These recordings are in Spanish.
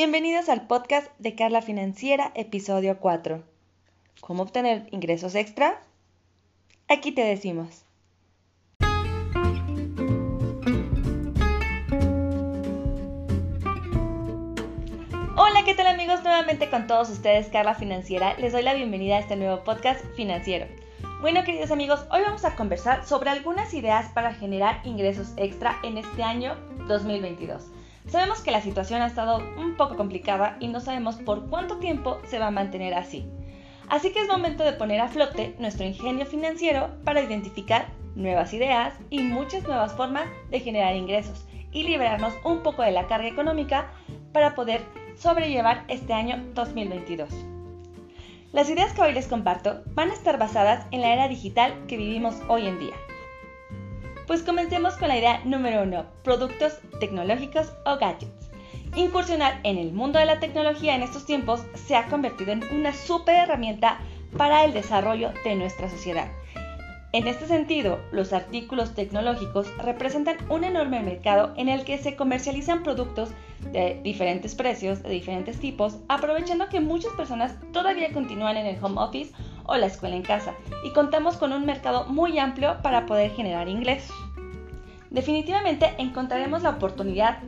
Bienvenidos al podcast de Carla Financiera, episodio 4. ¿Cómo obtener ingresos extra? Aquí te decimos. Hola, ¿qué tal amigos? Nuevamente con todos ustedes, Carla Financiera. Les doy la bienvenida a este nuevo podcast financiero. Bueno, queridos amigos, hoy vamos a conversar sobre algunas ideas para generar ingresos extra en este año 2022. Sabemos que la situación ha estado un poco complicada y no sabemos por cuánto tiempo se va a mantener así. Así que es momento de poner a flote nuestro ingenio financiero para identificar nuevas ideas y muchas nuevas formas de generar ingresos y liberarnos un poco de la carga económica para poder sobrellevar este año 2022. Las ideas que hoy les comparto van a estar basadas en la era digital que vivimos hoy en día. Pues comencemos con la idea número uno, productos tecnológicos o gadgets. Incursionar en el mundo de la tecnología en estos tiempos se ha convertido en una super herramienta para el desarrollo de nuestra sociedad. En este sentido, los artículos tecnológicos representan un enorme mercado en el que se comercializan productos de diferentes precios, de diferentes tipos, aprovechando que muchas personas todavía continúan en el home office o la escuela en casa y contamos con un mercado muy amplio para poder generar ingresos. Definitivamente encontraremos la oportunidad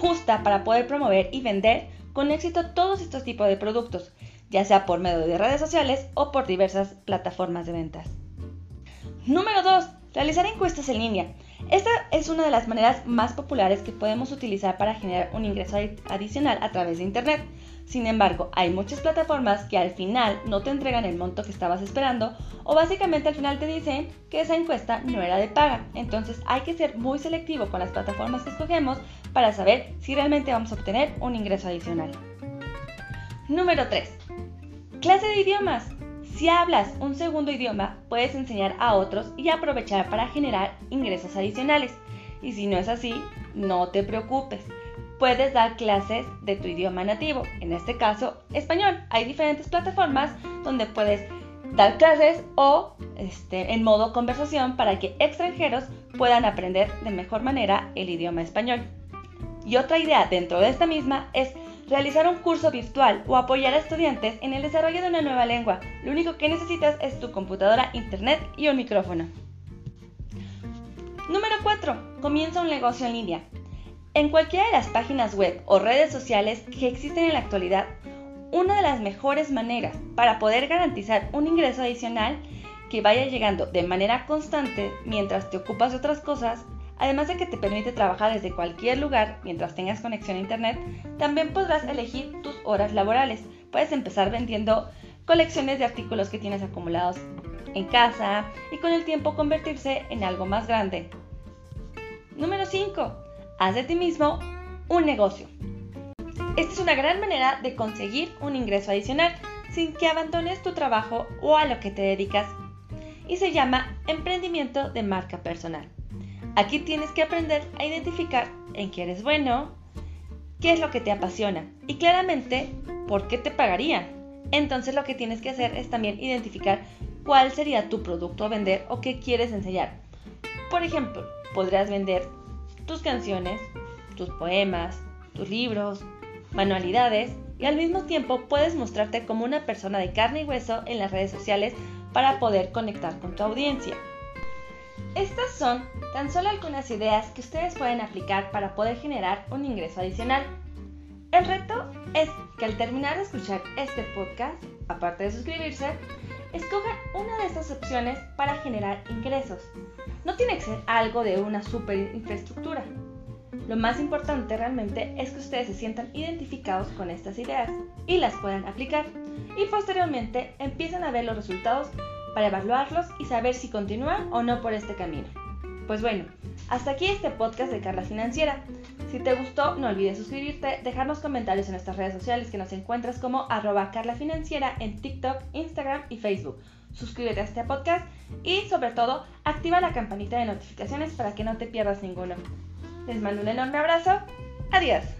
justa para poder promover y vender con éxito todos estos tipos de productos, ya sea por medio de redes sociales o por diversas plataformas de ventas. Número 2. Realizar encuestas en línea. Esta es una de las maneras más populares que podemos utilizar para generar un ingreso adicional a través de Internet. Sin embargo, hay muchas plataformas que al final no te entregan el monto que estabas esperando o básicamente al final te dicen que esa encuesta no era de paga. Entonces hay que ser muy selectivo con las plataformas que escogemos para saber si realmente vamos a obtener un ingreso adicional. Número 3. Clase de idiomas. Si hablas un segundo idioma, puedes enseñar a otros y aprovechar para generar ingresos adicionales. Y si no es así, no te preocupes puedes dar clases de tu idioma nativo, en este caso español. Hay diferentes plataformas donde puedes dar clases o este, en modo conversación para que extranjeros puedan aprender de mejor manera el idioma español. Y otra idea dentro de esta misma es realizar un curso virtual o apoyar a estudiantes en el desarrollo de una nueva lengua. Lo único que necesitas es tu computadora, internet y un micrófono. Número 4. Comienza un negocio en línea. En cualquiera de las páginas web o redes sociales que existen en la actualidad, una de las mejores maneras para poder garantizar un ingreso adicional que vaya llegando de manera constante mientras te ocupas de otras cosas, además de que te permite trabajar desde cualquier lugar mientras tengas conexión a internet, también podrás elegir tus horas laborales. Puedes empezar vendiendo colecciones de artículos que tienes acumulados en casa y con el tiempo convertirse en algo más grande. Número 5 haz de ti mismo un negocio. Esta es una gran manera de conseguir un ingreso adicional sin que abandones tu trabajo o a lo que te dedicas y se llama emprendimiento de marca personal. Aquí tienes que aprender a identificar en qué eres bueno, qué es lo que te apasiona y claramente por qué te pagarían. Entonces lo que tienes que hacer es también identificar cuál sería tu producto a vender o qué quieres enseñar. Por ejemplo, podrías vender tus canciones, tus poemas, tus libros, manualidades y al mismo tiempo puedes mostrarte como una persona de carne y hueso en las redes sociales para poder conectar con tu audiencia. Estas son tan solo algunas ideas que ustedes pueden aplicar para poder generar un ingreso adicional. El reto es que al terminar de escuchar este podcast, aparte de suscribirse, escojan una de estas opciones para generar ingresos. No tiene que ser algo de una super infraestructura. Lo más importante realmente es que ustedes se sientan identificados con estas ideas y las puedan aplicar. Y posteriormente empiezan a ver los resultados para evaluarlos y saber si continúan o no por este camino. Pues bueno, hasta aquí este podcast de Carla Financiera. Si te gustó, no olvides suscribirte, dejarnos comentarios en nuestras redes sociales que nos encuentras como arroba Carla Financiera en TikTok, Instagram y Facebook. Suscríbete a este podcast y sobre todo activa la campanita de notificaciones para que no te pierdas ninguno. Les mando un enorme abrazo. Adiós.